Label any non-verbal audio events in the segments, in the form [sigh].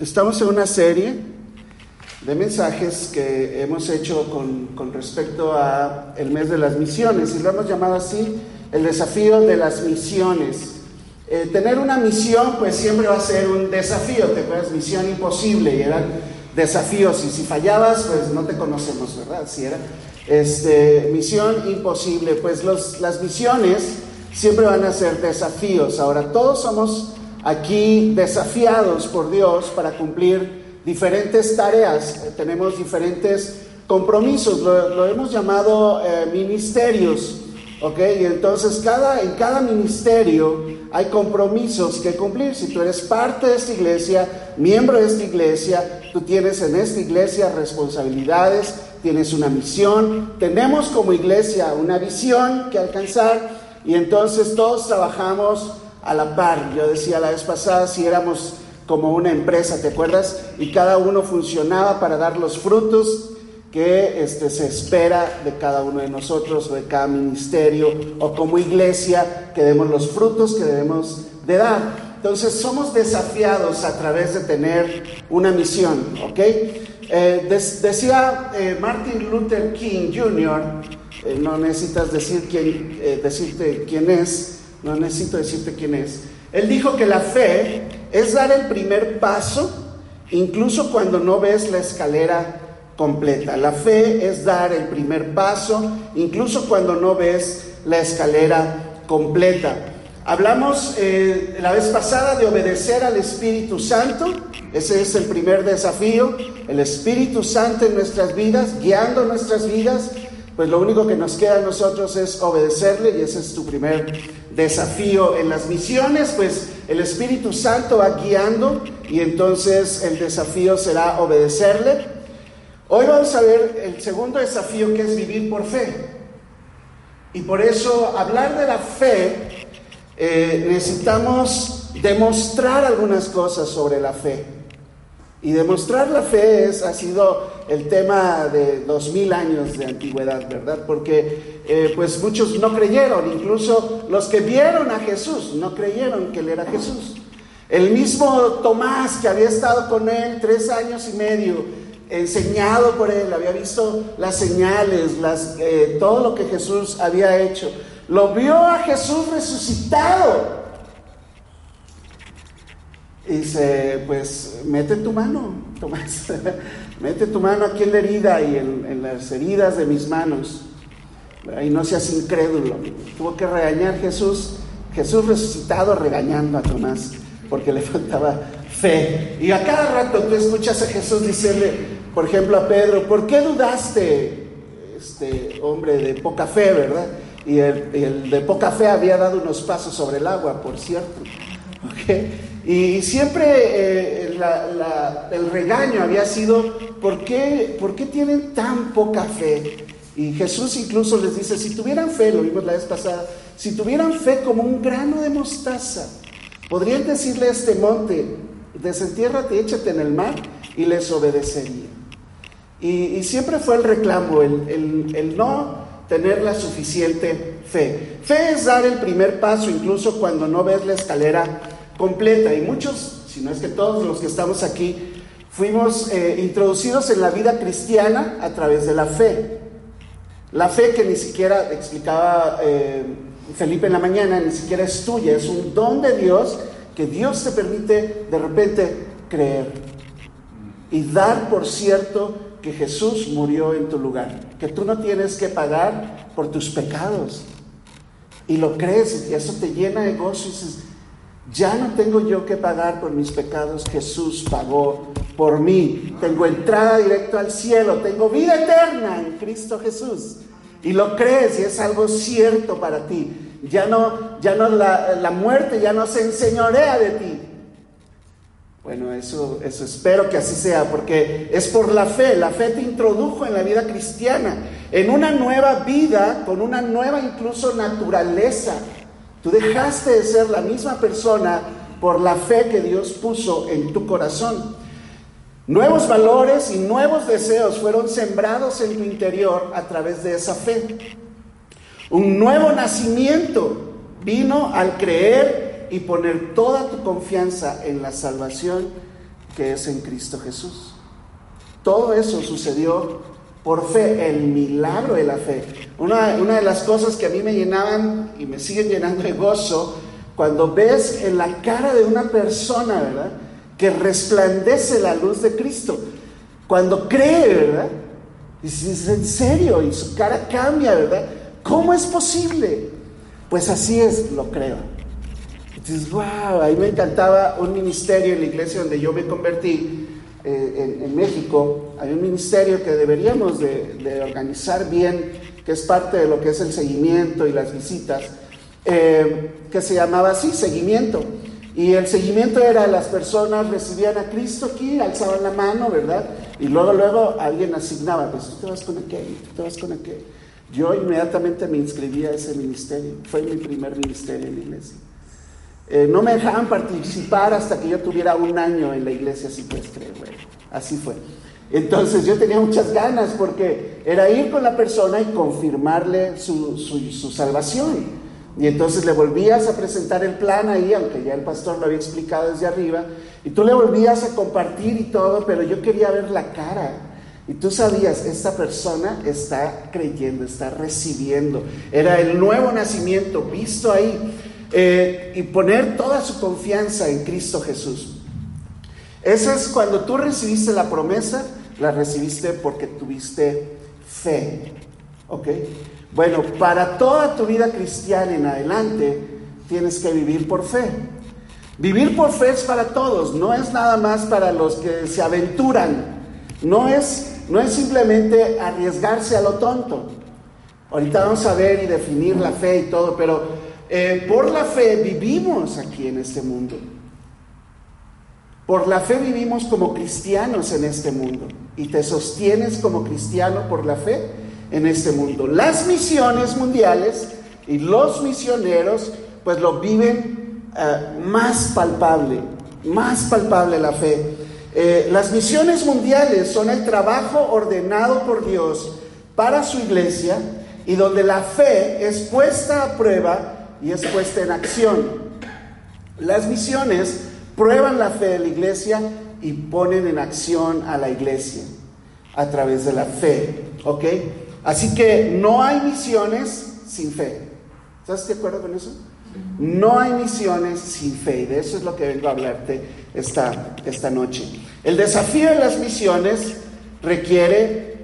Estamos en una serie de mensajes que hemos hecho con, respecto a el mes de las misiones y lo hemos llamado así el desafío de las misiones. Eh, tener una misión pues siempre va a ser un desafío, te acuerdas, misión imposible y eran desafíos y si fallabas pues no te conocemos, ¿verdad? Si era este, misión imposible, pues los, las misiones siempre van a ser desafíos. Ahora todos somos aquí desafiados por Dios para cumplir diferentes tareas, eh, tenemos diferentes compromisos, lo, hemos llamado eh, ministerios, ¿ok? Y entonces cada, en cada ministerio hay compromisos que cumplir. Si tú eres parte de esta iglesia, miembro de esta iglesia, tú tienes en esta iglesia responsabilidades, tienes una misión, tenemos como iglesia una visión que alcanzar y entonces todos trabajamos a la par. Yo decía la vez pasada, si éramos como una empresa, ¿te acuerdas? Y cada uno funcionaba para dar los frutos que este, se espera de cada uno de nosotros, o de cada ministerio, o como iglesia, que demos los frutos que debemos de dar. Entonces somos desafiados a través de tener una misión, ¿ok? Eh, decía eh, Martin Luther King Jr., eh, no necesitas decir quién, decirte quién es, no necesito decirte quién es. Él dijo que la fe es dar el primer paso incluso cuando no ves la escalera completa. La fe es dar el primer paso incluso cuando no ves la escalera completa. Hablamos eh, la vez pasada de obedecer al Espíritu Santo. Ese es el primer desafío. El Espíritu Santo en nuestras vidas, guiando nuestras vidas. Pues lo único que nos queda a nosotros es obedecerle y ese es tu primer desafío en las misiones, pues el Espíritu Santo va guiando y entonces el desafío será obedecerle. Hoy vamos a ver el segundo desafío que es vivir por fe. Y por eso hablar de la fe eh, necesitamos demostrar algunas cosas sobre la fe. Y demostrar la fe es, ha sido el tema de dos mil años de antigüedad, ¿verdad? Porque eh, pues muchos no creyeron, incluso los que vieron a Jesús no creyeron que él era Jesús. El mismo Tomás que había estado con él tres años y medio, enseñado por él, había visto las señales, eh, todo lo que Jesús había hecho, lo vio a Jesús resucitado y dice, pues mete tu mano, Tomás, [laughs] mete tu mano aquí en la herida y en, las heridas de mis manos. Y no seas incrédulo. Tuvo que regañar Jesús, Jesús resucitado regañando a Tomás, porque le [laughs] faltaba fe. Y a cada rato tú escuchas a Jesús decirle, por ejemplo, a Pedro, ¿por qué dudaste, este hombre de poca fe, verdad? Y el, de poca fe había dado unos pasos sobre el agua, por cierto. [laughs] ¿Okay? Y siempre eh, el regaño había sido, ¿por qué, ¿por qué tienen tan poca fe? Y Jesús incluso les dice, si tuvieran fe, lo vimos la vez pasada, si tuvieran fe como un grano de mostaza, podrían decirle a este monte, desentiérrate, échate en el mar, y les obedecería. Y, siempre fue el reclamo, el, el no tener la suficiente fe. Fe es dar el primer paso, incluso cuando no ves la escalera completa. Y muchos, si no es que todos los que estamos aquí, fuimos eh, introducidos en la vida cristiana a través de la fe. La fe que ni siquiera explicaba eh, Felipe en la mañana, ni siquiera es tuya, es un don de Dios que Dios te permite de repente creer y dar por cierto que Jesús murió en tu lugar, que tú no tienes que pagar por tus pecados. Y lo crees y eso te llena de gozo y dices, ya no tengo yo que pagar por mis pecados, Jesús pagó por mí. Tengo entrada directa al cielo, tengo vida eterna en Cristo Jesús. Y lo crees y es algo cierto para ti. Ya no, ya no la, muerte ya no se enseñorea de ti. Bueno, eso, eso espero que así sea, porque es por la fe. La fe te introdujo en la vida cristiana, en una nueva vida, con una nueva incluso naturaleza. Dejaste de ser la misma persona por la fe que Dios puso en tu corazón. Nuevos valores y nuevos deseos fueron sembrados en tu interior a través de esa fe. Un nuevo nacimiento vino al creer y poner toda tu confianza en la salvación que es en Cristo Jesús. Todo eso sucedió por fe, el milagro de la fe. Una, una, de las cosas que a mí me llenaban y me siguen llenando de gozo, cuando ves en la cara de una persona, ¿verdad? Que resplandece la luz de Cristo. Cuando cree, ¿verdad? Dices, en serio, y su cara cambia, ¿verdad? ¿Cómo es posible? Pues así es, lo creo. Dices, wow, a mí me encantaba un ministerio en la iglesia donde yo me convertí eh, en, México. Hay un ministerio que deberíamos de, organizar bien, que es parte de lo que es el seguimiento y las visitas, eh, que se llamaba así, seguimiento. Y el seguimiento era las personas recibían a Cristo aquí, alzaban la mano, ¿verdad? Y luego, luego alguien asignaba, pues tú te vas con aquel, tú te vas con aquel. Yo inmediatamente me inscribí a ese ministerio, fue mi primer ministerio en la iglesia. Eh, no me dejaban participar hasta que yo tuviera un año en la iglesia, si puedes creer, güey. Así fue. Entonces yo tenía muchas ganas porque era ir con la persona y confirmarle su, su, salvación. Y entonces le volvías a presentar el plan ahí, aunque ya el pastor lo había explicado desde arriba, y tú le volvías a compartir y todo, pero yo quería ver la cara. Y tú sabías, esta persona está creyendo, está recibiendo. Era el nuevo nacimiento visto ahí. Eh, y poner toda su confianza en Cristo Jesús. Eso es cuando tú recibiste la promesa, la recibiste porque tuviste fe. ¿Ok? Bueno, para toda tu vida cristiana en adelante, tienes que vivir por fe. Vivir por fe es para todos, no es nada más para los que se aventuran. No es, no es simplemente arriesgarse a lo tonto. Ahorita vamos a ver y definir la fe y todo, pero eh, por la fe vivimos aquí en este mundo. Por la fe vivimos como cristianos en este mundo. Y te sostienes como cristiano por la fe en este mundo. Las misiones mundiales y los misioneros pues lo viven eh, más palpable, más palpable la fe. Eh, las misiones mundiales son el trabajo ordenado por Dios para su iglesia y donde la fe es puesta a prueba y es puesta en acción. Las misiones prueban la fe de la iglesia y ponen en acción a la iglesia a través de la fe. ¿Ok? Así que no hay misiones sin fe. ¿Estás de acuerdo con eso? No hay misiones sin fe. Y de eso es lo que vengo a hablarte esta, esta noche. El desafío de las misiones requiere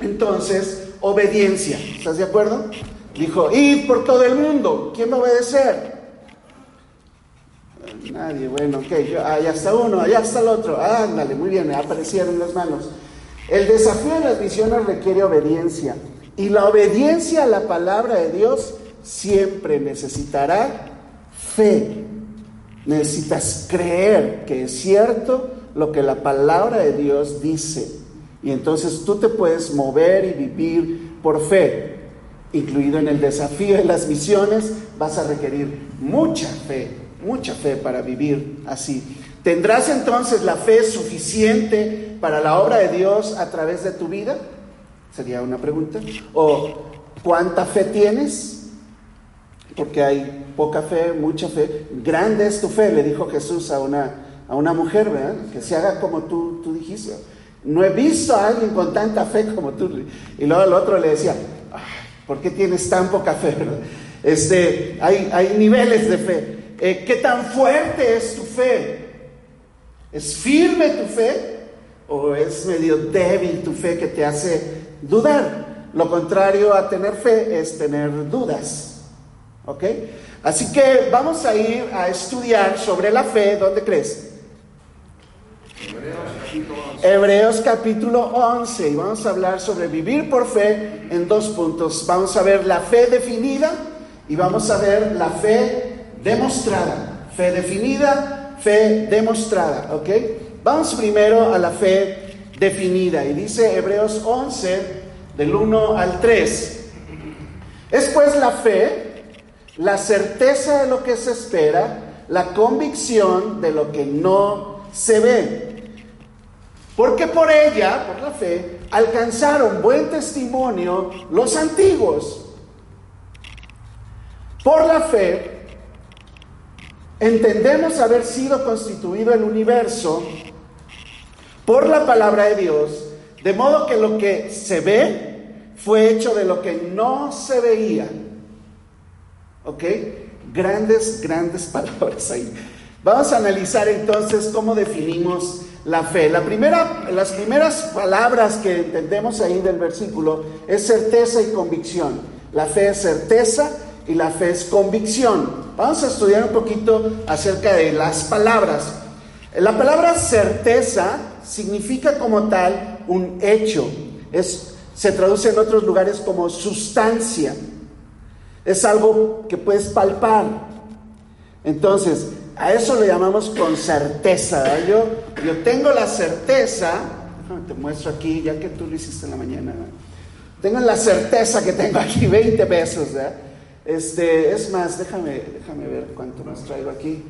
entonces obediencia. ¿Estás de acuerdo? Dijo, id por todo el mundo. ¿Quién va a obedecer? Nadie, bueno, ok, allá está uno, allá está el otro. Ándale, muy bien, me aparecieron las manos. El desafío de las misiones requiere obediencia. Y la obediencia a la palabra de Dios siempre necesitará fe. Necesitas creer que es cierto lo que la palabra de Dios dice. Y entonces tú te puedes mover y vivir por fe incluido en el desafío de las misiones, vas a requerir mucha fe, mucha fe para vivir así. ¿Tendrás entonces la fe suficiente para la obra de Dios a través de tu vida? Sería una pregunta. ¿O cuánta fe tienes? Porque hay poca fe, mucha fe. Grande es tu fe, le dijo Jesús a una, a una mujer, ¿verdad? Que se haga como tú, tú dijiste. No he visto a alguien con tanta fe como tú. Y luego el otro le decía, ¿Por qué tienes tan poca fe? Este, hay, hay niveles de fe. Eh, ¿Qué tan fuerte es tu fe? ¿Es firme tu fe? ¿O es medio débil tu fe que te hace dudar? Lo contrario a tener fe es tener dudas. ¿Ok? Así que vamos a ir a estudiar sobre la fe. ¿Dónde crees? Hebreos capítulo 11 y vamos a hablar sobre vivir por fe en dos puntos. Vamos a ver la fe definida y vamos a ver la fe demostrada. Fe definida, fe demostrada, ¿ok? Vamos primero a la fe definida y dice Hebreos 11 del 1 al 3. Es pues la fe, la certeza de lo que se espera, la convicción de lo que no se ve. Porque por ella, por la fe, alcanzaron buen testimonio los antiguos. Por la fe, entendemos haber sido constituido el universo por la palabra de Dios, de modo que lo que se ve fue hecho de lo que no se veía. ¿Ok? Grandes, grandes [laughs] palabras ahí. Vamos a analizar entonces cómo definimos la fe. La primera, las primeras palabras que entendemos ahí del versículo es certeza y convicción. La fe es certeza y la fe es convicción. Vamos a estudiar un poquito acerca de las palabras. La palabra certeza significa como tal un hecho. Es, se traduce en otros lugares como sustancia. Es algo que puedes palpar. Entonces, a eso le llamamos con certeza. Yo, yo tengo la certeza, te muestro aquí, ya que tú lo hiciste en la mañana. Tengo la certeza que tengo aquí [laughs] 20 pesos. Este, es más, déjame, déjame ver cuánto más traigo aquí.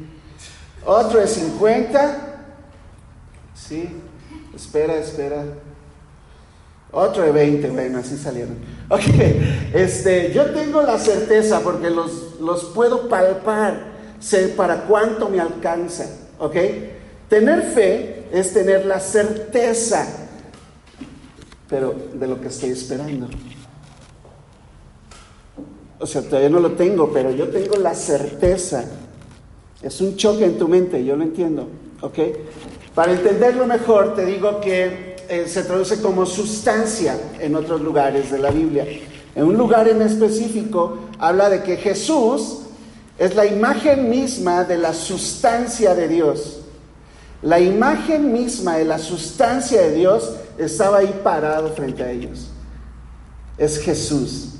Otro de 50. Sí, espera, espera. Otro de 20, bueno, así salieron. Ok, este, yo tengo la certeza porque los, los puedo palpar sé para cuánto me alcanza. ¿Ok? Tener fe es tener la certeza, pero de lo que estoy esperando. O sea, todavía no lo tengo, pero yo tengo la certeza. Es un choque en tu mente, yo lo entiendo. ¿Ok? Para entenderlo mejor, te digo que eh, se traduce como sustancia en otros lugares de la Biblia. En un lugar en específico habla de que Jesús es la imagen misma de la sustancia de Dios. La imagen misma de la sustancia de Dios estaba ahí parado frente a ellos. Es Jesús,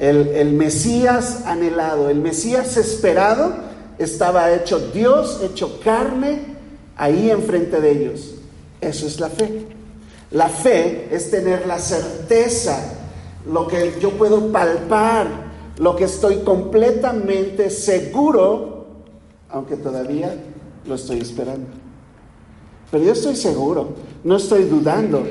el, el Mesías anhelado, el Mesías esperado, estaba hecho Dios, hecho carne, ahí enfrente de ellos. Eso es la fe. La fe es tener la certeza, lo que yo puedo palpar, lo que estoy completamente seguro, aunque todavía lo estoy esperando. Pero yo estoy seguro, no estoy dudando.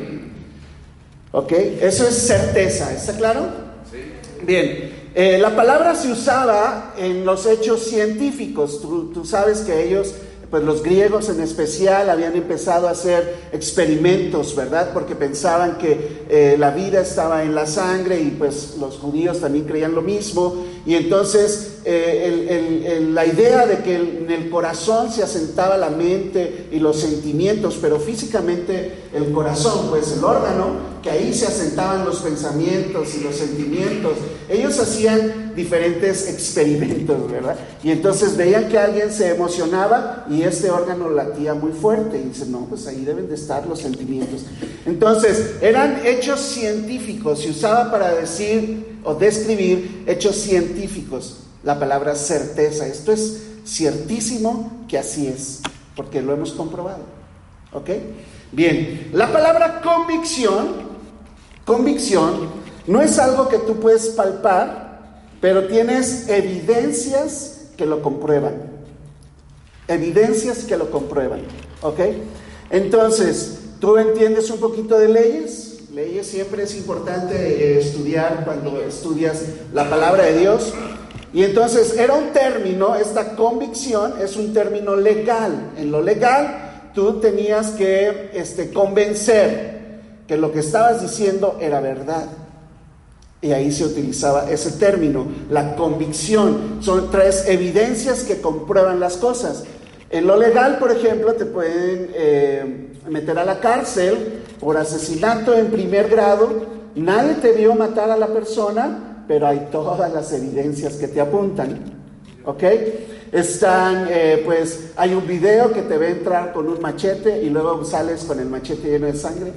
¿Ok? Eso es certeza, ¿está claro? Sí. Bien, eh, la palabra se usaba en los hechos científicos. tú sabes que ellos pues los griegos en especial habían empezado a hacer experimentos, ¿verdad? Porque pensaban que eh, la vida estaba en la sangre y pues los judíos también creían lo mismo. Y entonces eh, la idea de que en el corazón se asentaba la mente y los sentimientos, pero físicamente el corazón, pues el órgano, que ahí se asentaban los pensamientos y los sentimientos. Ellos hacían diferentes experimentos, ¿verdad? Y entonces veían que alguien se emocionaba y este órgano latía muy fuerte. Y dicen, no, pues ahí deben de estar los sentimientos. Entonces, eran hechos científicos, se usaba para decir o describir hechos científicos. La palabra certeza, esto es ciertísimo que así es, porque lo hemos comprobado. ¿Ok? Bien, la palabra convicción Convicción no es algo que tú puedes palpar, pero tienes evidencias que lo comprueban. Evidencias que lo comprueban. ¿Ok? Entonces, ¿tú entiendes un poquito de leyes? Leyes siempre es importante eh, estudiar cuando estudias la palabra de Dios. Y entonces era un término, esta convicción es un término legal. En lo legal tú tenías que este, convencer que lo que estabas diciendo era verdad. Y ahí se utilizaba ese término, la convicción. Son tres evidencias que comprueban las cosas. En lo legal, por ejemplo, te pueden eh, meter a la cárcel por asesinato en primer grado. Nadie te vio matar a la persona, pero hay todas las evidencias que te apuntan. ¿Ok? Están, eh, pues, hay un video que te ve entrar con un machete y luego sales con el machete lleno de sangre.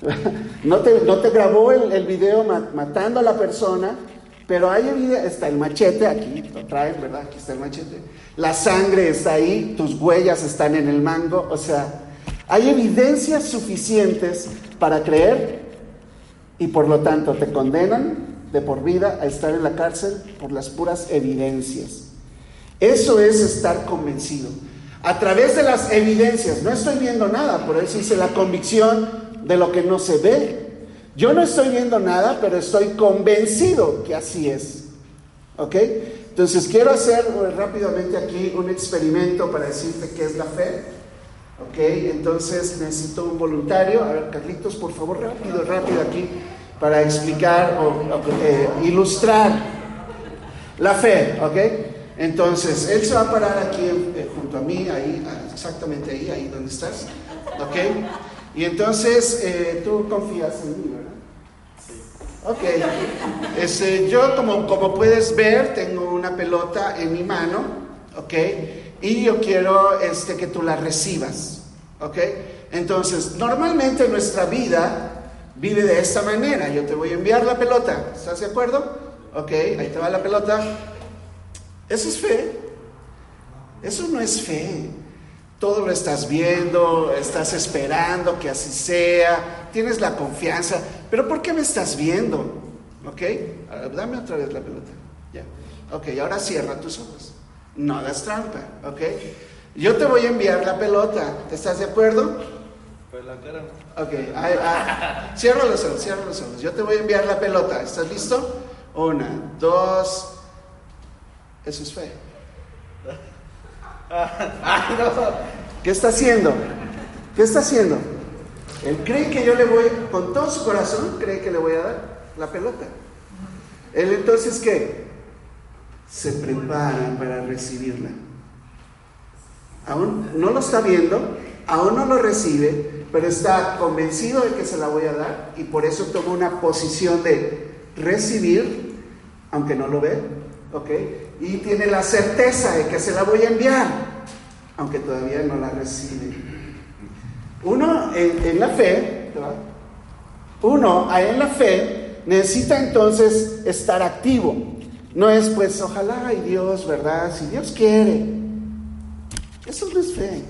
[laughs] No te, no te grabó el, el video matando a la persona, Pero hay evidencia, está el machete aquí, lo traen, ¿verdad? Aquí está el machete. La sangre está ahí, tus huellas están en el mango, o sea, hay evidencias suficientes para creer y por lo tanto te condenan de por vida a estar en la cárcel por las puras evidencias. Eso es estar convencido. A través de las evidencias, no estoy viendo nada, por eso dice la convicción de lo que no se ve. Yo no estoy viendo nada, pero estoy convencido que así es. ¿Ok? Entonces quiero hacer eh, rápidamente aquí un experimento para decirte qué es la fe. ¿Ok? Entonces necesito un voluntario. A ver, Carlitos, por favor, rápido, rápido aquí, para explicar o, eh, ilustrar la fe. ¿Ok? Entonces, él se va a parar aquí eh, junto a mí, ahí, ah, exactamente ahí, ahí donde estás. ¿Ok? Y entonces, eh, tú confías en mí, ¿verdad? Sí. Ok. Este, yo, como, como puedes ver, tengo una pelota en mi mano, ¿ok? Y yo quiero este, que tú la recibas, ¿ok? Entonces, normalmente nuestra vida vive de esta manera. Yo te voy a enviar la pelota, ¿estás de acuerdo? Ok, ahí te va la pelota. Eso es fe. Eso no es fe. Todo lo estás viendo, estás esperando que así sea, tienes la confianza. Pero ¿por qué me estás viendo? ¿Ok? dame otra vez la pelota. Ya. Ok, ahora cierra tus ojos. No hagas trampa. ¿Ok? Yo te voy a enviar la pelota. ¿Estás de acuerdo? Pues la cara. Ok, cierra los ojos, cierra los ojos. Yo te voy a enviar la pelota. ¿Estás listo? Una, dos, eso es fe. [laughs] ¿Qué está haciendo? ¿Qué está haciendo? Él cree que yo le voy, con todo su corazón, cree que le voy a dar la pelota. Él entonces, ¿qué? Se prepara para recibirla. Aún no lo está viendo, aún no lo recibe, pero está convencido de que se la voy a dar y por eso toma una posición de recibir, aunque no lo ve, ¿ok? Y tiene la certeza de que se la voy a enviar, aunque todavía no la recibe. Uno en, la fe, uno en la fe necesita entonces estar activo. No es pues, ojalá, ay Dios, ¿verdad? Si Dios quiere. Eso no es fe.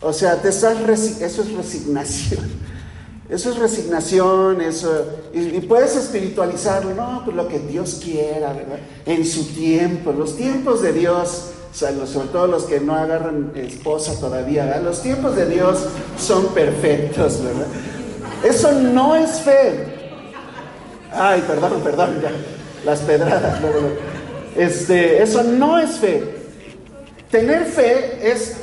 O sea, te estás eso es resignación. Eso es resignación, eso, y, puedes espiritualizarlo, no, pues lo que Dios quiera, ¿verdad? En su tiempo, los tiempos de Dios, sobre todo los que no agarran esposa todavía, ¿verdad? Los tiempos de Dios son perfectos, ¿verdad? Eso no es fe. Ay, perdón, perdón, ya, las pedradas, Este, eso no es fe. Tener fe es,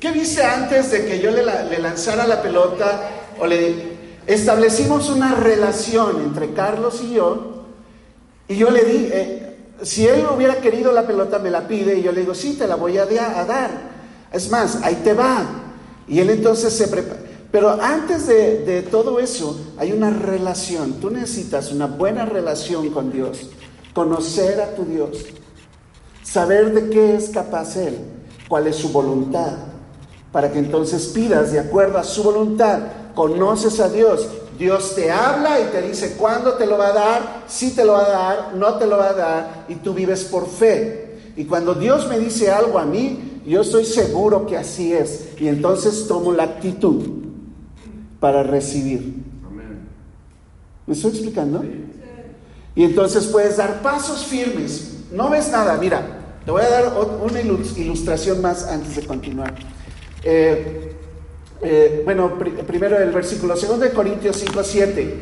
¿qué dice antes de que yo le lanzara la pelota? O le establecimos una relación entre Carlos y yo, y yo le di, eh, si él hubiera querido la pelota, me la pide, y yo le digo, sí, te la voy a, dar. Es más, ahí te va. Y él entonces se prepara. Pero antes de, todo eso, hay una relación. Tú necesitas una buena relación con Dios. Conocer a tu Dios. Saber de qué es capaz Él. Cuál es su voluntad. Para que entonces pidas de acuerdo a su voluntad conoces a Dios. Dios te habla y te dice cuándo te lo va a dar, si te lo va a dar, no te lo va a dar, y tú vives por fe. Y cuando Dios me dice algo a mí, yo estoy seguro que así es. Y entonces tomo la actitud para recibir. ¿Me estoy explicando? Y entonces puedes dar pasos firmes. No ves nada, mira, te voy a dar una ilustración más antes de continuar. Eh, eh, bueno, primero el versículo 2 de Corintios 5, 7,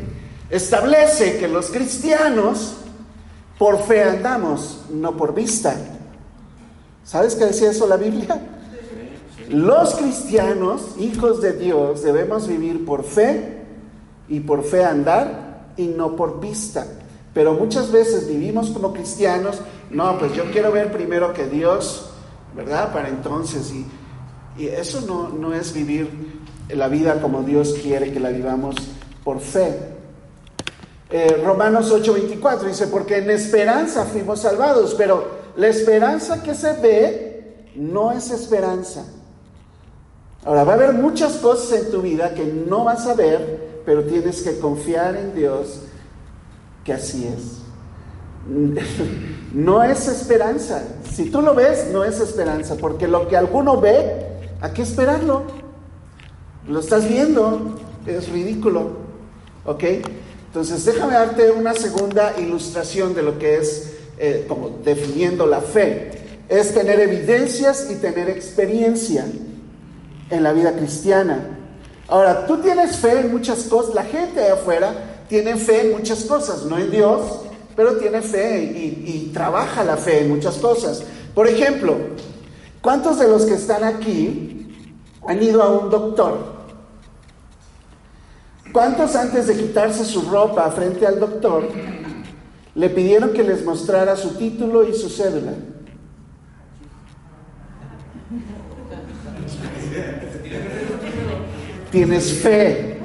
establece que los cristianos por fe andamos, no por vista. ¿Sabes qué decía eso la Biblia? Los cristianos, hijos de Dios, debemos vivir por fe y por fe andar y no por vista. Pero muchas veces vivimos como cristianos, no, pues yo quiero ver primero que Dios, ¿verdad? Para entonces, y, y eso no, no es vivir la vida como Dios quiere que la vivamos por fe. Eh, Romanos 8:24 dice, porque en esperanza fuimos salvados, pero la esperanza que se ve no es esperanza. Ahora, va a haber muchas cosas en tu vida que no vas a ver, pero tienes que confiar en Dios que así es. [laughs] no es esperanza. Si tú lo ves, no es esperanza, porque lo que alguno ve, ¿a qué esperarlo? Lo estás viendo, es ridículo. ¿Ok? Entonces, déjame darte una segunda ilustración de lo que es, eh, como definiendo la fe. Es tener evidencias y tener experiencia en la vida cristiana. Ahora, tú tienes fe en muchas cosas, la gente de afuera tiene fe en muchas cosas, no en Dios, pero tiene fe y, trabaja la fe en muchas cosas. Por ejemplo, ¿cuántos de los que están aquí han ido a un doctor? ¿Cuántos antes de quitarse su ropa frente al doctor le pidieron que les mostrara su título y su cédula? Tienes fe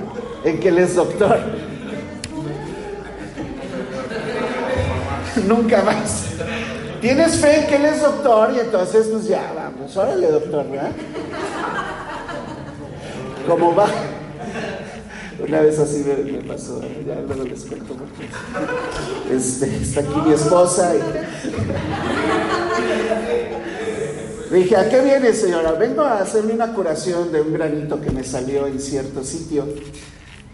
en que él es doctor. [laughs] Nunca más. Tienes fe que él es doctor y entonces pues ya, vamos, órale doctor, ¿verdad? ¿Cómo va? Una vez así me, pasó, ya luego les cuento porque este, está aquí mi esposa y... dije, ¿a qué viene señora? Vengo a hacerme una curación de un granito que me salió en cierto sitio.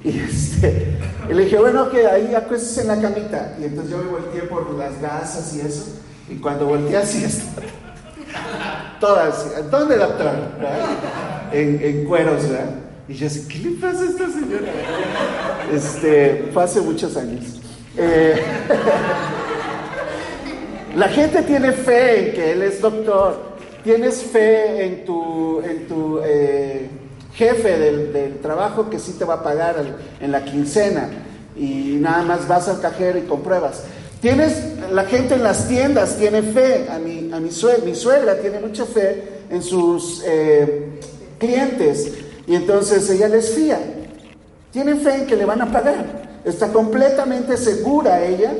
Y, este, le dije, bueno, que ahí acuéstate en la camita. Y entonces yo me volteé por las gasas y eso. Y cuando volteé así, [laughs] todas, ¿dónde doctor? En, en, cueros, ¿verdad? Y yo así, ¿qué le pasa a esta señora? Este, fue hace muchos años. Eh, [laughs] la gente tiene fe en que él es doctor. Tienes fe en tu, en tu eh, jefe del, trabajo que sí te va a pagar en la quincena y nada más vas al cajero y compruebas. Tienes, la gente en las tiendas tiene fe, a mi, a mi, suegra, mi suegra tiene mucha fe en sus eh, clientes y entonces ella les fía. Tiene fe en que le van a pagar. Está completamente segura ella,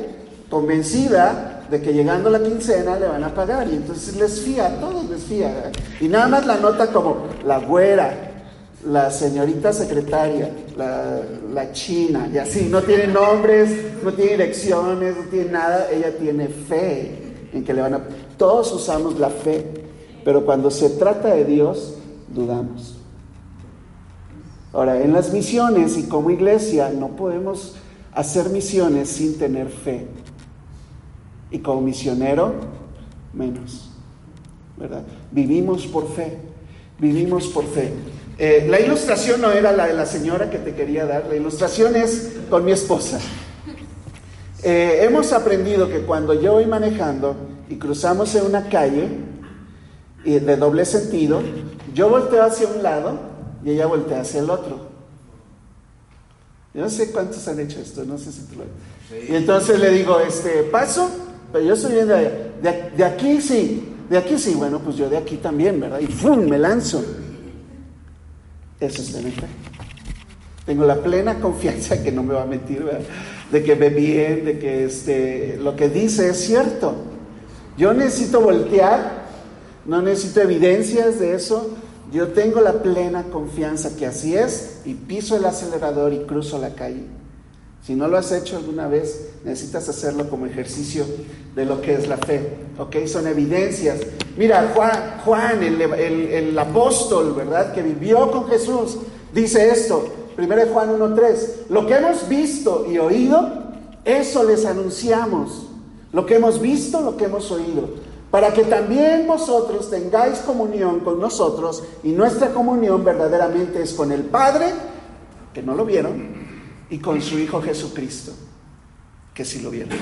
convencida de que llegando la quincena le van a pagar y entonces les fía, todos les fía. Y nada más la nota como la güera, la señorita secretaria, la, china, y así, no tiene nombres, no tiene direcciones, no tiene nada, ella tiene fe en que le van a... Todos usamos la fe, pero cuando se trata de Dios, dudamos. Ahora, en las misiones y como iglesia no podemos hacer misiones sin tener fe. Y como misionero, menos. ¿Verdad? Vivimos por fe, vivimos por fe. Eh, la ilustración no era la de la señora que te quería dar, la ilustración es con mi esposa. Eh, hemos aprendido que cuando yo voy manejando y cruzamos en una calle de doble sentido, yo volteo hacia un lado y ella voltea hacia el otro. Yo no sé cuántos han hecho esto, no sé si tú lo Y entonces le digo, este, paso, pero yo estoy viendo de, de, aquí sí, de aquí sí, bueno, pues yo de aquí también, ¿verdad? Y ¡fum! me lanzo. Eso es tener fe. Tengo la plena confianza que no me va a mentir, ¿verdad? de que ve bien, de que este, lo que dice es cierto. Yo necesito voltear, no necesito evidencias de eso. Yo tengo la plena confianza que así es y piso el acelerador y cruzo la calle. Si no lo has hecho alguna vez, necesitas hacerlo como ejercicio de lo que es la fe. ¿Ok? Son evidencias. Mira, Juan, Juan el, el, apóstol, ¿verdad? Que vivió con Jesús, dice esto. 1 Juan 1.3. Lo que hemos visto y oído, eso les anunciamos. Lo que hemos visto, lo que hemos oído. Para que también vosotros tengáis comunión con nosotros y nuestra comunión verdaderamente es con el Padre, que no lo vieron, y con su Hijo Jesucristo, que sí lo vieron.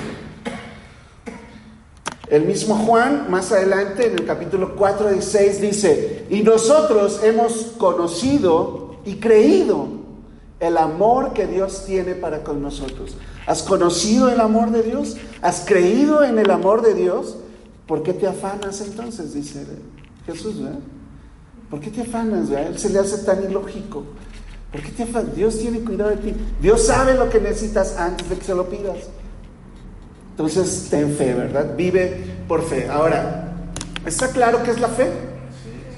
El mismo Juan, más adelante, en el capítulo 4 y 6, dice, y nosotros hemos conocido y creído el amor que Dios tiene para con nosotros. ¿Has conocido el amor de Dios? ¿Has creído en el amor de Dios? ¿Por qué te afanas entonces? Dice Jesús, ¿verdad? ¿Por qué te afanas? Él se le hace tan ilógico. ¿Por qué te afanas? Dios tiene cuidado de ti. Dios sabe lo que necesitas antes de que se lo pidas. Entonces, ten fe, ¿verdad? Vive por fe. Ahora, ¿está claro qué es la fe?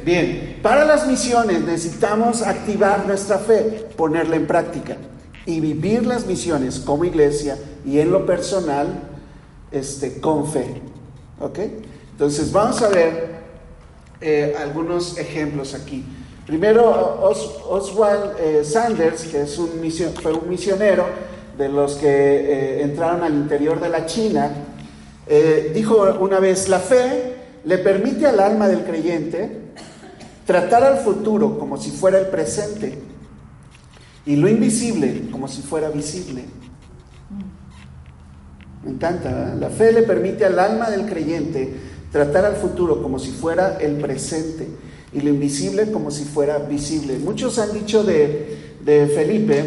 Bien, para las misiones necesitamos activar nuestra fe, ponerla en práctica y vivir las misiones como iglesia y en lo personal este, con fe. ¿Ok? Entonces vamos a ver eh, algunos ejemplos aquí. Primero, Oswald eh, Sanders, que es fue un misionero de los que eh, entraron al interior de la China, dijo una vez, la fe le permite al alma del creyente tratar al futuro como si fuera el presente y lo invisible como si fuera visible. Me encanta, La fe le permite al alma del creyente tratar al futuro como si fuera el presente y lo invisible como si fuera visible. Muchos han dicho de, Felipe,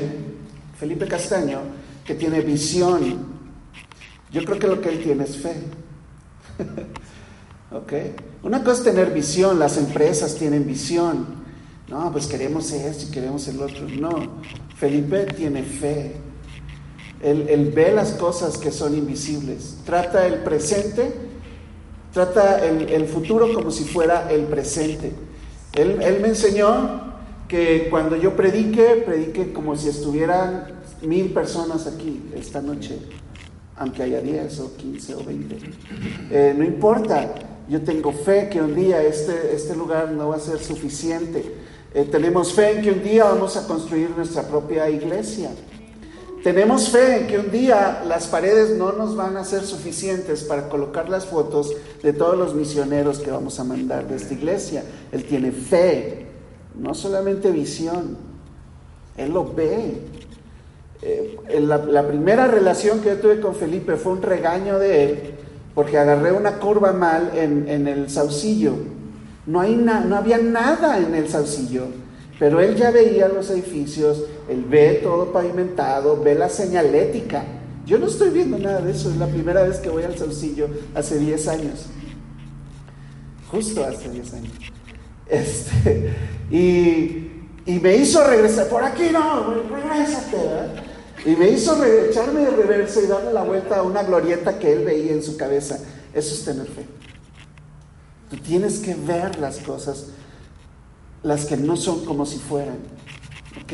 Felipe Castaño, que tiene visión. Yo creo que lo que él tiene es fe. [laughs] ¿Ok? Una cosa es tener visión, las empresas tienen visión. No, pues queremos esto y queremos el otro. No, Felipe tiene fe. Él, ve las cosas que son invisibles. Trata el presente, trata el, futuro como si fuera el presente. Él, me enseñó que cuando yo predique, predique como si estuvieran mil personas aquí esta noche, aunque haya diez o quince o veinte. Eh, no importa, yo tengo fe que un día este, este lugar no va a ser suficiente. Eh, tenemos fe en que un día vamos a construir nuestra propia iglesia. Tenemos fe en que un día las paredes no nos van a ser suficientes para colocar las fotos de todos los misioneros que vamos a mandar de esta iglesia. Él tiene fe, no solamente visión, él lo ve. Eh, la, primera relación que yo tuve con Felipe fue un regaño de él porque agarré una curva mal en, el saucillo. No, hay no había nada en el saucillo. Pero él ya veía los edificios, él ve todo pavimentado, ve la señalética. Yo no estoy viendo nada de eso, es la primera vez que voy al Saucillo hace 10 años. Justo hace 10 años. [laughs] Este, y, me hizo regresar, por aquí no, regrésate, ¿verdad? Y me hizo echarme de reverso y darle la vuelta a una glorieta que él veía en su cabeza. Eso es tener fe. Tú tienes que ver las cosas las que no son como si fueran. ¿Ok?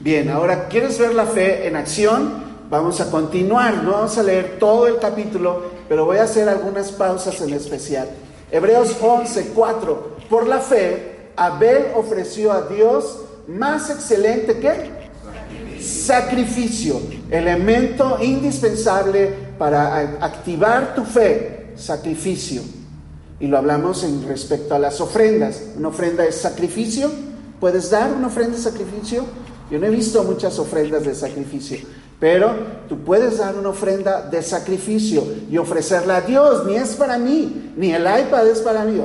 Bien, ahora, ¿quieres ver la fe en acción? Vamos a continuar, no vamos a leer todo el capítulo, pero voy a hacer algunas pausas en especial. Hebreos 11, 4. Por la fe, Abel ofreció a Dios más excelente que sacrificio, elemento indispensable para activar tu fe, sacrificio. Y lo hablamos en respecto a las ofrendas. Una ofrenda es sacrificio. ¿Puedes dar una ofrenda de sacrificio? Yo no he visto muchas ofrendas de sacrificio, pero tú puedes dar una ofrenda de sacrificio y ofrecerla a Dios. Ni es para mí, ni el iPad es para mí.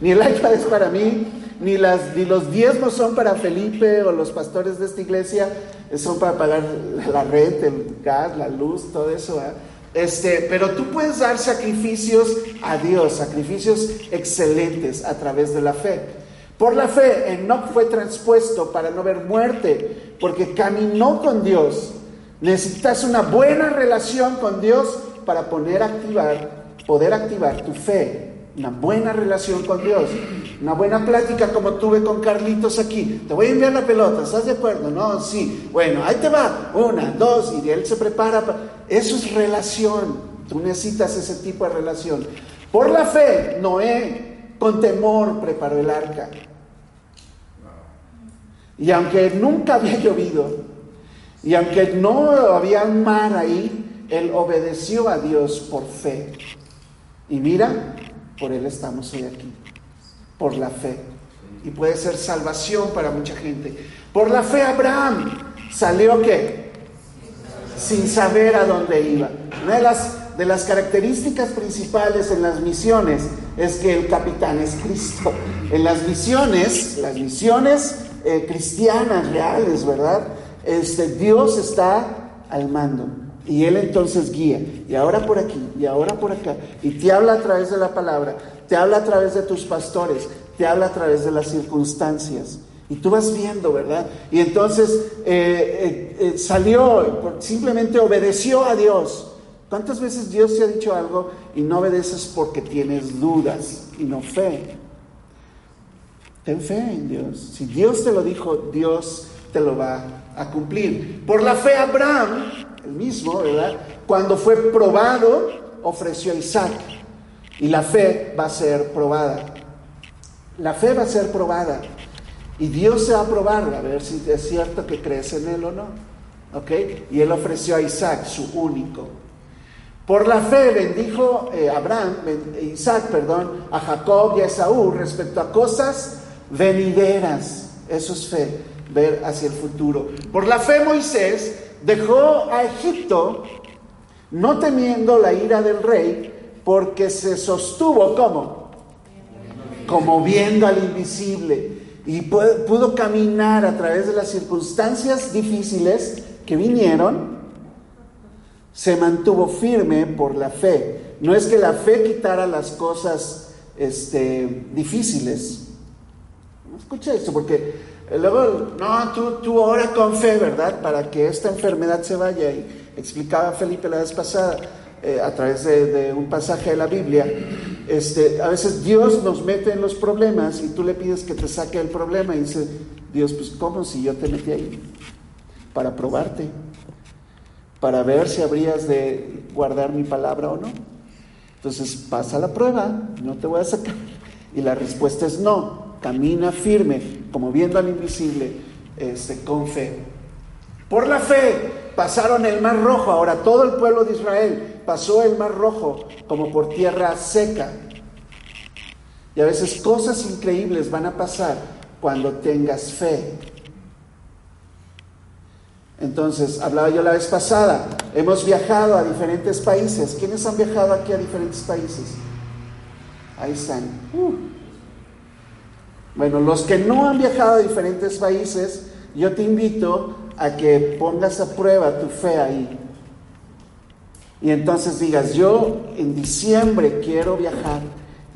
Ni el iPad es para mí, ni, las, ni los diezmos son para Felipe o los pastores de esta iglesia. Son para pagar la renta, el gas, la luz, todo eso. ¿eh? Este, pero tú puedes dar sacrificios a Dios, sacrificios excelentes a través de la fe. Por la fe, Enoch fue transpuesto para no ver muerte, porque caminó con Dios. Necesitas una buena relación con Dios para poder activar, poder activar tu fe una buena relación con Dios, una buena plática como tuve con Carlitos aquí. Te voy a enviar la pelota, ¿estás de acuerdo? No, sí. Bueno, ahí te va. Una, dos, y él se prepara. Eso es relación. Tú necesitas ese tipo de relación. Por la fe, Noé con temor preparó el arca. Y aunque nunca había llovido, y aunque no había un mar ahí, él obedeció a Dios por fe. Y mira, por Él estamos hoy aquí, por la fe. Y puede ser salvación para mucha gente. Por la fe Abraham salió qué? Sin saber a dónde iba. Una de las, de las características principales en las misiones es que el capitán es Cristo. En las misiones, las misiones eh, cristianas reales, ¿verdad? Este, Dios está al mando. Y Él entonces guía, y ahora por aquí, y ahora por acá, y te habla a través de la palabra, te habla a través de tus pastores, te habla a través de las circunstancias. Y tú vas viendo, ¿verdad? Y entonces eh, eh, salió, simplemente obedeció a Dios. ¿Cuántas veces Dios te ha dicho algo y no obedeces porque tienes dudas y no fe? Ten fe en Dios. Si Dios te lo dijo, Dios te lo va a cumplir. Por la fe Abraham el mismo, ¿verdad? Cuando fue probado, ofreció a Isaac. Y la fe va a ser probada. La fe va a ser probada. Y Dios se va a probar, a ver si es cierto que crees en Él o no. ¿Ok? Y Él ofreció a Isaac, su único. Por la fe bendijo eh, Abraham, Isaac, perdón, a Jacob y a Esaú respecto a cosas venideras. Eso es fe, ver hacia el futuro. Por la fe Moisés dejó a Egipto no temiendo la ira del rey, porque se sostuvo como como viendo al invisible y pudo caminar a través de las circunstancias difíciles que vinieron, se mantuvo firme por la fe. No es que la fe quitara las cosas este, difíciles. Escucha esto, porque luego, no, tú, tú ora con fe, ¿verdad? Para que esta enfermedad se vaya. Y explicaba Felipe la vez pasada, eh, a través de, un pasaje de la Biblia, este, a veces Dios nos mete en los problemas y tú le pides que te saque el problema y dice, Dios, pues ¿cómo si yo te metí ahí? Para probarte, para ver si habrías de guardar mi palabra o no. Entonces pasa la prueba, no te voy a sacar. Y la respuesta es no, camina firme, como viendo al invisible, este, con fe. Por la fe pasaron el mar rojo, ahora todo el pueblo de Israel pasó el mar rojo como por tierra seca. Y a veces cosas increíbles van a pasar cuando tengas fe. Entonces, hablaba yo la vez pasada, hemos viajado a diferentes países. ¿Quiénes han viajado aquí a diferentes países? Ahí están. Uh. Bueno, los que no han viajado a diferentes países, yo te invito a que pongas a prueba tu fe ahí. Y entonces digas, yo en diciembre quiero viajar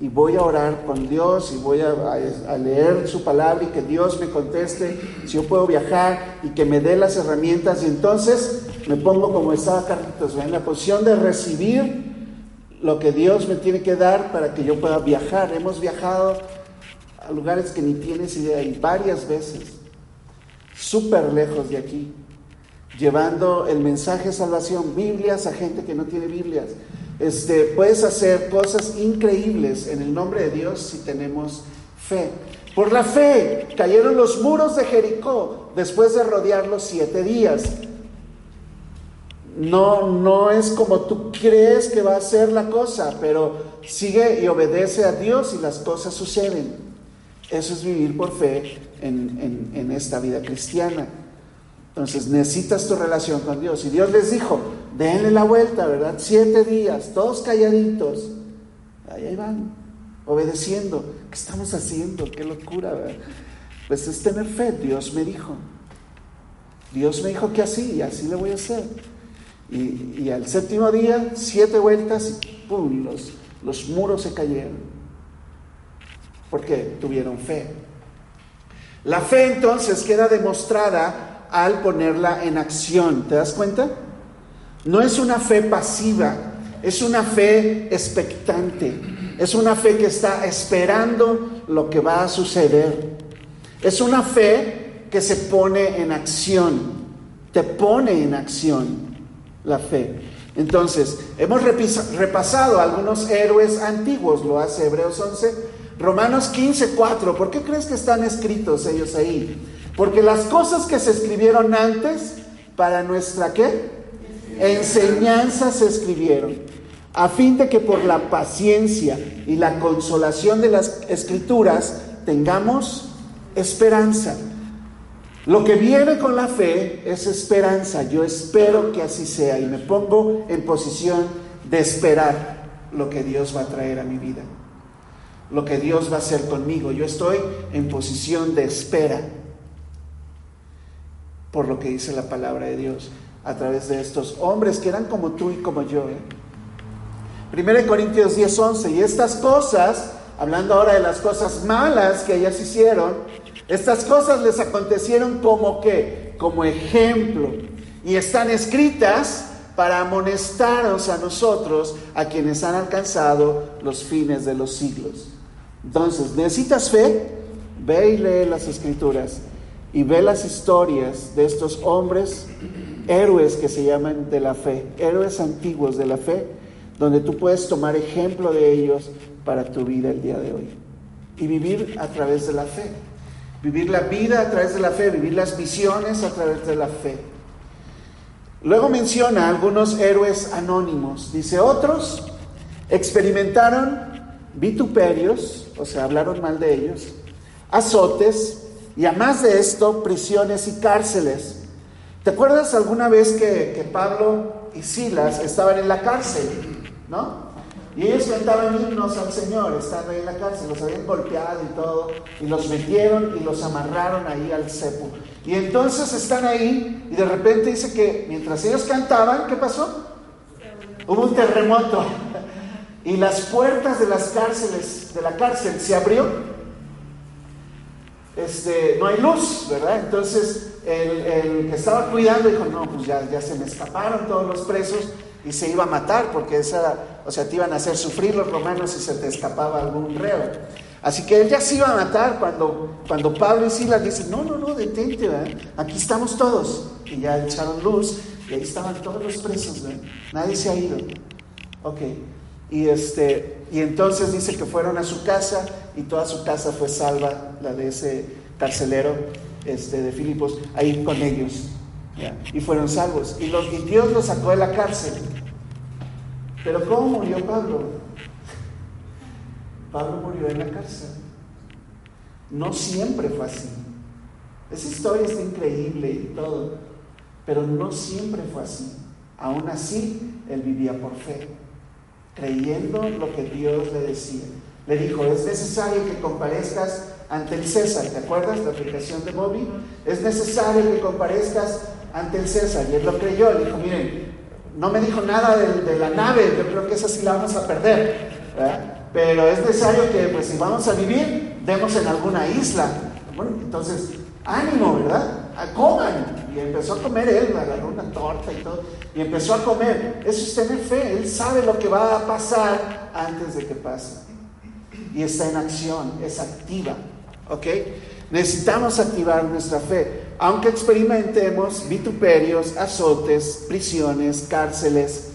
y voy a orar con Dios y voy a, leer su palabra y que Dios me conteste si yo puedo viajar y que me dé las herramientas. Y entonces me pongo como estaba Carlitos, en la posición de recibir lo que Dios me tiene que dar para que yo pueda viajar. Hemos viajado a lugares que ni tienes idea y varias veces, súper lejos de aquí llevando el mensaje de salvación, Biblias a gente que no tiene Biblias. Este, puedes hacer cosas increíbles en el nombre de Dios si tenemos fe. Por la fe cayeron los muros de Jericó después de rodearlos siete días. No, no es como tú crees que va a ser la cosa, pero sigue y obedece a Dios y las cosas suceden. Eso es vivir por fe en, en esta vida cristiana. Entonces necesitas tu relación con Dios. Y Dios les dijo, denle la vuelta, ¿verdad? Siete días, todos calladitos. Ahí van, obedeciendo. ¿Qué estamos haciendo? Qué locura, ¿verdad? Pues es tener fe. Dios me dijo. Dios me dijo que así, y así le voy a hacer. Y, al séptimo día, siete vueltas, ¡pum! Los, los muros se cayeron. Porque tuvieron fe. La fe entonces queda demostrada al ponerla en acción. ¿Te das cuenta? No es una fe pasiva, es una fe expectante, es una fe que está esperando lo que va a suceder. Es una fe que se pone en acción, te pone en acción la fe. Entonces, hemos repasado algunos héroes antiguos, lo hace Hebreos 11, Romanos 15, 4. ¿Por qué crees que están escritos ellos ahí? Porque las cosas que se escribieron antes, para nuestra qué? Enseñanza se escribieron, a fin de que por la paciencia y la consolación de las escrituras tengamos esperanza. Lo que viene con la fe es esperanza. Yo espero que así sea y me pongo en posición de esperar lo que Dios va a traer a mi vida, lo que Dios va a hacer conmigo. Yo estoy en posición de espera por lo que dice la palabra de Dios a través de estos hombres que eran como tú y como yo. ¿eh? 1 Corintios 10, 11, y estas cosas, hablando ahora de las cosas malas que ellas hicieron, estas cosas les acontecieron como que, como ejemplo, y están escritas para amonestaros a nosotros, a quienes han alcanzado los fines de los siglos. Entonces, ¿necesitas fe? Ve y lee las escrituras y ve las historias de estos hombres héroes que se llaman de la fe, héroes antiguos de la fe, donde tú puedes tomar ejemplo de ellos para tu vida el día de hoy. Y vivir a través de la fe. Vivir la vida a través de la fe, vivir las visiones a través de la fe. Luego menciona algunos héroes anónimos. Dice, otros experimentaron vituperios, o sea, hablaron mal de ellos, azotes y a más de esto, prisiones y cárceles. ¿Te acuerdas alguna vez que, Pablo y Silas estaban en la cárcel? ¿No? Y ellos cantaban himnos al Señor, estando ahí en la cárcel, los habían golpeado y todo, y los metieron y los amarraron ahí al cepo. Y entonces están ahí y de repente dice que mientras ellos cantaban, ¿qué pasó? Hubo un terremoto [laughs] y las puertas de las cárceles, de la cárcel se abrió. Este, no hay luz, ¿verdad? Entonces el, que estaba cuidando dijo, no, pues ya, ya se me escaparon todos los presos y se iba a matar porque esa, o sea, te iban a hacer sufrir los romanos si se te escapaba algún reo. Así que él ya se iba a matar cuando, cuando Pablo y Silas dicen, no, no, no, detente, ¿verdad? aquí estamos todos. Y ya echaron luz y ahí estaban todos los presos, ¿verdad? nadie se ha ido. Ok, y, este, y entonces dice que fueron a su casa y toda su casa fue salva, la de ese carcelero este, de Filipos, ahí con ellos y fueron salvos. Y, los, y Dios los sacó de la cárcel. Pero ¿cómo murió Pablo? [laughs] Pablo murió en la cárcel. No siempre fue así. Esa historia está increíble y todo, pero no siempre fue así. Aún así, él vivía por fe, creyendo lo que Dios le decía. Le dijo, es necesario que comparezcas ante el César, ¿te acuerdas la aplicación de Bobby? Es necesario que comparezcas ante el César. Y él lo creyó, le dijo, miren, no me dijo nada de, la nave, yo creo que esa sí la vamos a perder, pero es necesario que, pues si vamos a vivir, demos en alguna isla. Bueno, entonces, ánimo, ¿verdad? Ah, coman. Y empezó a comer él, agarró una torta y todo, y empezó a comer. Eso es tener fe, él sabe lo que va a pasar antes de que pase. Y está en acción, es activa, ¿ok? Necesitamos activar nuestra fe aunque experimentemos vituperios, azotes, prisiones, cárceles,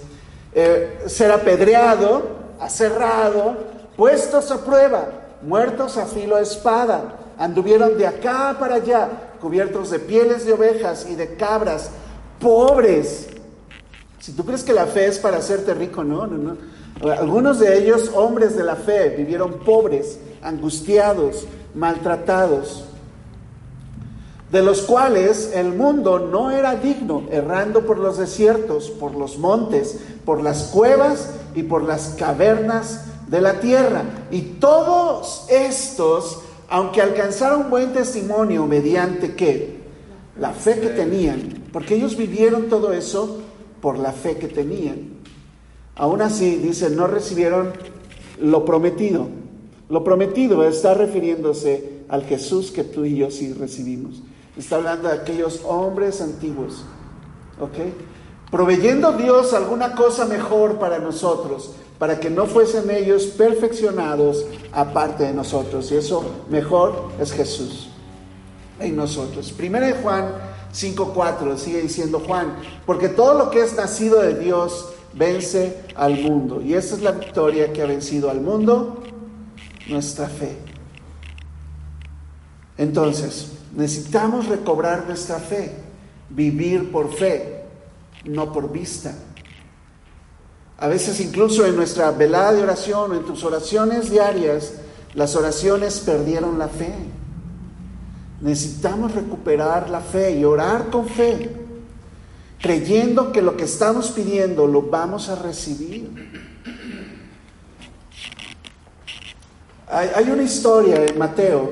eh, ser apedreado, aserrado, puestos a prueba, muertos a filo de espada, anduvieron de acá para allá, cubiertos de pieles de ovejas y de cabras, pobres. Si tú crees que la fe es para hacerte rico, no, no, no. Algunos de ellos, hombres de la fe, vivieron pobres, angustiados, maltratados de los cuales el mundo no era digno, errando por los desiertos, por los montes, por las cuevas y por las cavernas de la tierra. Y todos estos, aunque alcanzaron buen testimonio mediante qué? La fe que tenían, porque ellos vivieron todo eso por la fe que tenían. Aún así, dice, no recibieron lo prometido. Lo prometido está refiriéndose al Jesús que tú y yo sí recibimos. Está hablando de aquellos hombres antiguos. ¿Ok? Proveyendo Dios alguna cosa mejor para nosotros, para que no fuesen ellos perfeccionados aparte de nosotros. Y eso mejor es Jesús en nosotros. Primera de Juan 5.4 sigue diciendo Juan, porque todo lo que es nacido de Dios vence al mundo. Y esa es la victoria que ha vencido al mundo, nuestra fe. Entonces, Necesitamos recobrar nuestra fe, vivir por fe, no por vista. A veces incluso en nuestra velada de oración o en tus oraciones diarias, las oraciones perdieron la fe. Necesitamos recuperar la fe y orar con fe, creyendo que lo que estamos pidiendo lo vamos a recibir. Hay, una historia en Mateo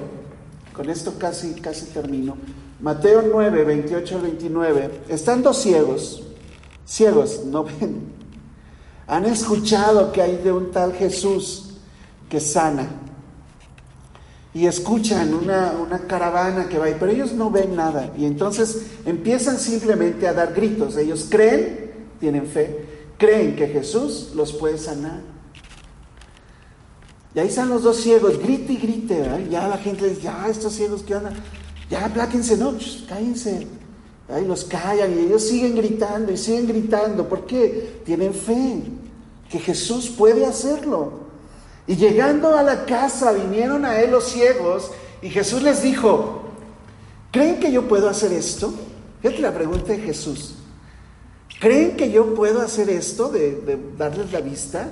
con esto casi, casi termino. Mateo 9, 28 al 29. Estando ciegos, ciegos, no [laughs] ven. Han escuchado que hay de un tal Jesús que sana. Y escuchan una, una caravana que va ahí, pero ellos no ven nada. Y entonces empiezan simplemente a dar gritos. Ellos creen, tienen fe, creen que Jesús los puede sanar. Y ahí están los dos ciegos, grite y grite, ya la gente dice, ya estos ciegos que andan, ya apláquense, no, cállense. Ahí los callan y ellos siguen gritando y siguen gritando. ¿Por qué? Tienen fe que Jesús puede hacerlo. Y llegando a la casa vinieron a él los ciegos y Jesús les dijo, ¿creen que yo puedo hacer esto? Fíjate la pregunta de Jesús. ¿Creen que yo puedo hacer esto de, de darles la vista?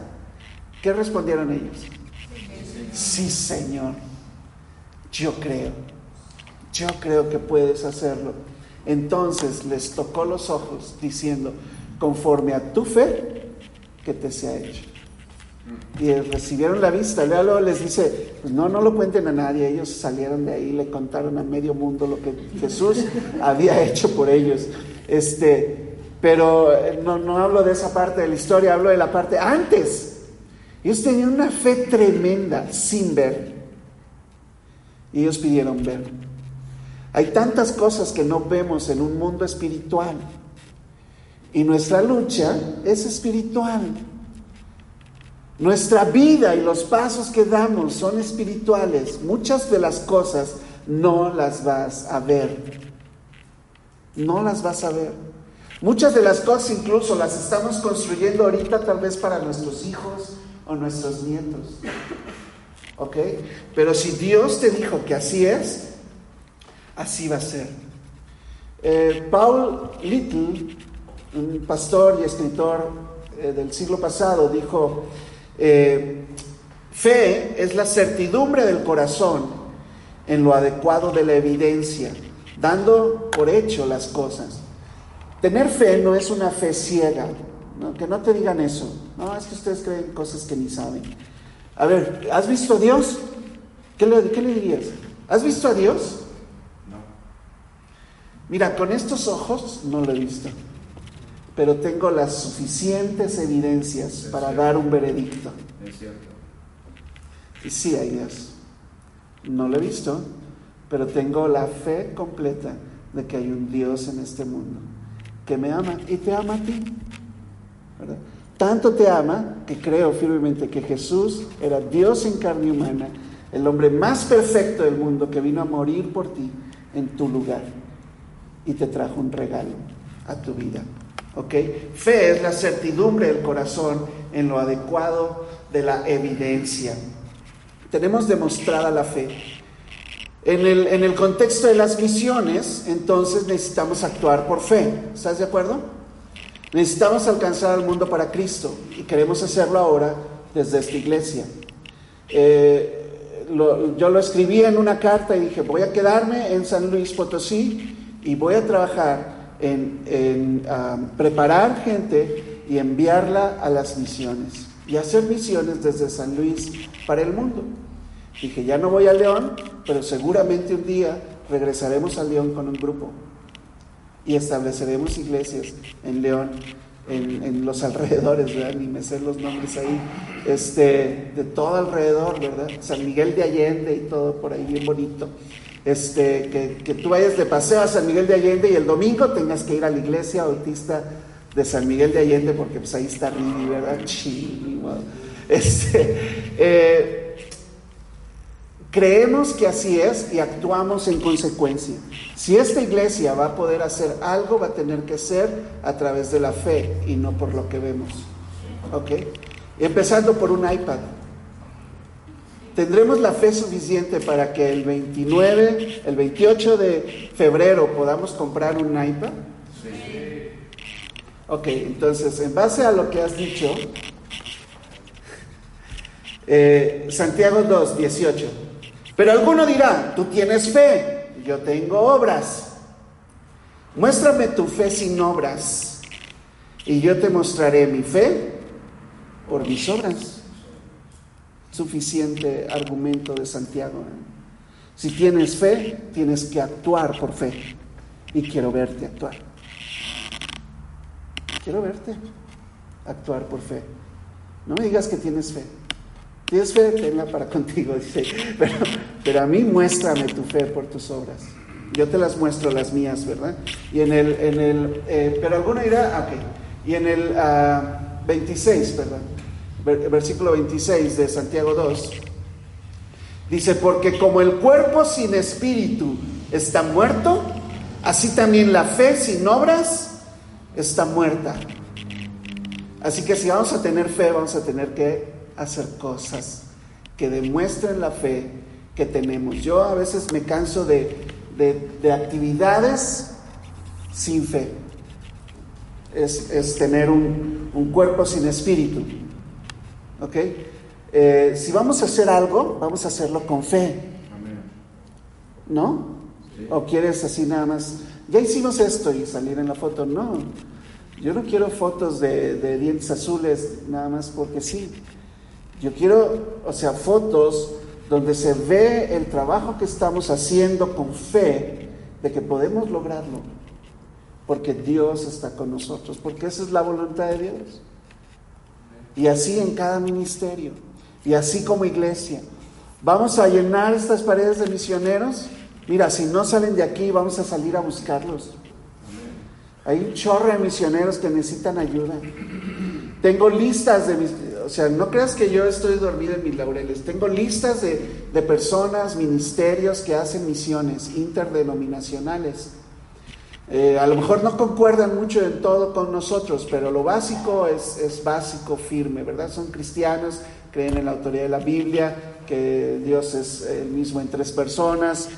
¿Qué respondieron ellos? Sí, Señor, yo creo, yo creo que puedes hacerlo. Entonces les tocó los ojos diciendo, conforme a tu fe, que te sea hecho. Y recibieron la vista. Luego les dice, pues no, no lo cuenten a nadie. Ellos salieron de ahí, le contaron a medio mundo lo que Jesús [laughs] había hecho por ellos. Este, pero eh, no, no hablo de esa parte de la historia, hablo de la parte antes. Ellos tenían una fe tremenda sin ver. Y ellos pidieron ver. Hay tantas cosas que no vemos en un mundo espiritual. Y nuestra lucha es espiritual. Nuestra vida y los pasos que damos son espirituales. Muchas de las cosas no las vas a ver. No las vas a ver. Muchas de las cosas incluso las estamos construyendo ahorita tal vez para nuestros hijos, o nuestros nietos. ¿Ok? Pero si Dios te dijo que así es, así va a ser. Eh, Paul Little, un pastor y escritor eh, del siglo pasado, dijo, eh, fe es la certidumbre del corazón en lo adecuado de la evidencia, dando por hecho las cosas. Tener fe no es una fe ciega, que no te digan eso. No, es que ustedes creen cosas que ni saben. A ver, ¿has visto a Dios? ¿Qué le, qué le dirías? ¿Has visto a Dios? No. Mira, con estos ojos no lo he visto, pero tengo las suficientes evidencias para dar un veredicto. Es cierto. Y sí hay Dios. No lo he visto, pero tengo la fe completa de que hay un Dios en este mundo que me ama y te ama a ti. Tanto te ama que creo firmemente que Jesús era Dios en carne humana, el hombre más perfecto del mundo que vino a morir por ti en tu lugar y te trajo un regalo a tu vida. ¿Ok? Fe es la certidumbre del corazón en lo adecuado de la evidencia. Tenemos demostrada la fe. En el, en el contexto de las misiones, entonces necesitamos actuar por fe. ¿Estás de acuerdo? Necesitamos alcanzar al mundo para Cristo y queremos hacerlo ahora desde esta iglesia. Eh, yo lo escribí en una carta y dije, voy a quedarme en San Luis Potosí y voy a trabajar en, preparar gente y enviarla a las misiones y hacer misiones desde San Luis para el mundo. Dije, ya no voy a León, pero seguramente un día regresaremos a León con un grupo y estableceremos iglesias en León, en, los [laughs] alrededores, ¿verdad? Ni me sé los nombres ahí, este, de todo alrededor, ¿verdad? San Miguel de Allende y todo por ahí bien bonito. Este, que, tú vayas de paseo a San Miguel de Allende y el domingo tengas que ir a la iglesia bautista de San Miguel de Allende porque pues ahí está Ridi, ¿verdad? [laughs] Este, eh, Creemos que así es y actuamos en consecuencia. Si esta iglesia va a poder hacer algo, va a tener que ser a través de la fe y no por lo que vemos. ¿Ok? Empezando por un iPad. ¿Tendremos la fe suficiente para que el 29, el 28 de febrero podamos comprar un iPad? Sí. Ok, entonces, en base a lo que has dicho, eh, Santiago 2, 18. Pero alguno dirá, tú tienes fe, yo tengo obras. Muéstrame tu fe sin obras y yo te mostraré mi fe por mis obras. Suficiente argumento de Santiago. Si tienes fe, tienes que actuar por fe. Y quiero verte actuar. Quiero verte actuar por fe. No me digas que tienes fe. Tienes fe, tenla para [laughs] contigo, dice. Pero, a mí muéstrame tu fe por tus obras. Yo te las muestro las mías, ¿verdad? Y en el, en el eh, pero alguno dirá, ah, ok. Y en el 26, ah, perdón, versículo 26 de Santiago 2, dice, porque como el cuerpo sin espíritu está muerto, Así también la fe sin obras está muerta. Así que si vamos a tener fe, vamos a tener que hacer cosas que demuestren la fe que tenemos. Yo a veces me canso de, actividades sin fe. Es, tener un, cuerpo sin espíritu. ¿Ok? Eh, si vamos a hacer algo, vamos a hacerlo con fe. ¿No? ¿O quieres así nada más? Ya hicimos esto y salir en la foto. No. Yo no quiero fotos de, de dientes azules nada más porque sí. Yo quiero, o sea, fotos donde se ve el trabajo que estamos haciendo con fe de que podemos lograrlo, porque Dios está con nosotros, porque esa es la voluntad de Dios. Y así en cada ministerio, y así como iglesia. Vamos a llenar estas paredes de misioneros. Mira, si no salen de aquí, vamos a salir a buscarlos. Hay un chorro de misioneros que necesitan ayuda. Tengo listas de mis, o sea, no creas que yo estoy dormido en mis laureles. Tengo listas de, personas, ministerios que hacen misiones interdenominacionales. Eh, a lo mejor no concuerdan mucho en todo con nosotros, pero lo básico es, básico, firme, ¿verdad? Son cristianos, creen en la autoridad de la Biblia, que Dios es el mismo en tres personas,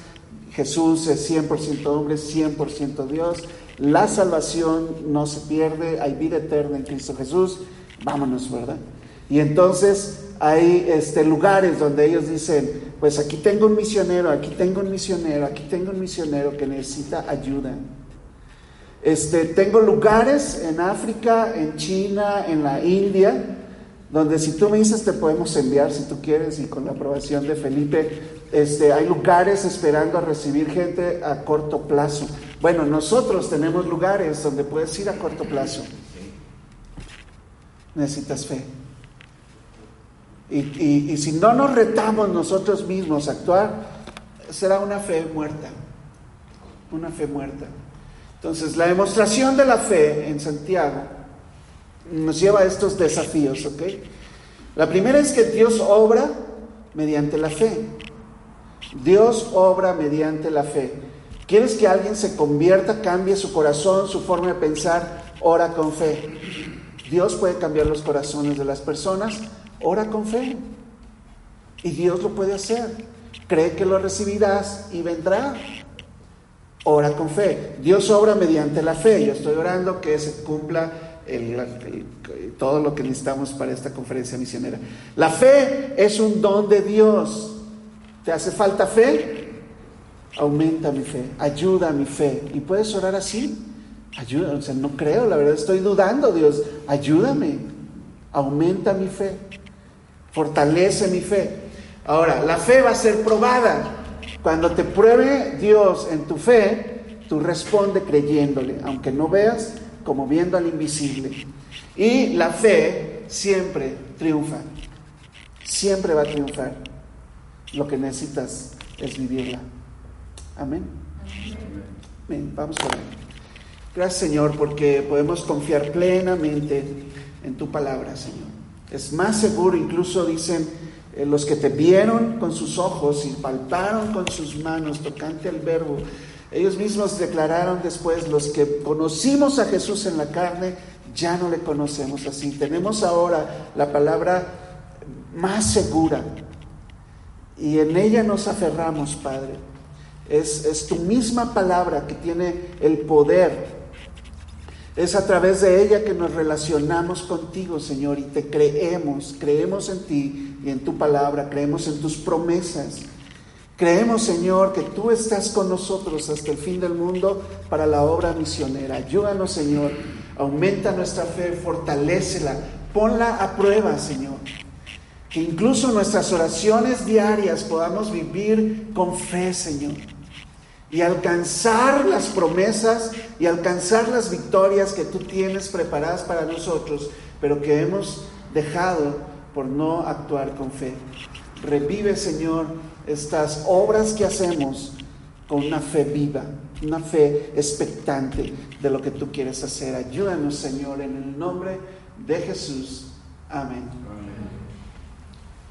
Jesús es 100% hombre, 100% Dios, la salvación no se pierde, hay vida eterna en Cristo Jesús, vámonos, ¿verdad? Y entonces hay este, lugares donde ellos dicen, pues aquí tengo un misionero, aquí tengo un misionero, aquí tengo un misionero que necesita ayuda. Este, tengo lugares en África, en China, en la India, donde si tú me dices te podemos enviar si tú quieres y con la aprobación de Felipe, este, hay lugares esperando a recibir gente a corto plazo. Bueno, nosotros tenemos lugares donde puedes ir a corto plazo. Necesitas fe. Y, si no nos retamos nosotros mismos a actuar, será una fe muerta. Una fe muerta. Entonces, la demostración de la fe en Santiago nos lleva a estos desafíos, ¿ok? La primera es que Dios obra mediante la fe. Dios obra mediante la fe. ¿Quieres que alguien se convierta, cambie su corazón, su forma de pensar? Ora con fe. Dios puede cambiar los corazones de las personas Ora con fe. Y Dios lo puede hacer. Cree que lo recibirás y vendrá. Ora con fe. Dios obra mediante la fe. Yo estoy orando que se cumpla todo lo que necesitamos para esta conferencia misionera. La fe es un don de Dios. ¿Te hace falta fe? Aumenta mi fe, ayuda mi fe. ¿Y puedes orar así? Ayuda, o sea, no creo, la verdad estoy dudando, Dios, ayúdame, aumenta mi fe fortalece mi fe. Ahora, la fe va a ser probada. Cuando te pruebe Dios en tu fe, tú responde creyéndole, aunque no veas, como viendo al invisible. Y la fe siempre triunfa. Siempre va a triunfar. Lo que necesitas es vivirla. Amén. Amén. Vamos a ver. Gracias Señor porque podemos confiar plenamente en tu palabra, Señor. Es más seguro, incluso dicen eh, los que te vieron con sus ojos y palparon con sus manos tocante al verbo. Ellos mismos declararon después, los que conocimos a Jesús en la carne, ya no le conocemos así. Tenemos ahora la palabra más segura y en ella nos aferramos, Padre. Es, es tu misma palabra que tiene el poder es a través de ella que nos relacionamos contigo, Señor, y te creemos, creemos en ti y en tu palabra, creemos en tus promesas. Creemos, Señor, que tú estás con nosotros hasta el fin del mundo para la obra misionera. Ayúdanos, Señor, aumenta nuestra fe, fortalécela, ponla a prueba, Señor. Que incluso nuestras oraciones diarias podamos vivir con fe, Señor y alcanzar las promesas y alcanzar las victorias que tú tienes preparadas para nosotros, pero que hemos dejado por no actuar con fe. Revive, Señor, estas obras que hacemos con una fe viva, una fe expectante de lo que tú quieres hacer. Ayúdanos, Señor, en el nombre de Jesús. Amén. Amén.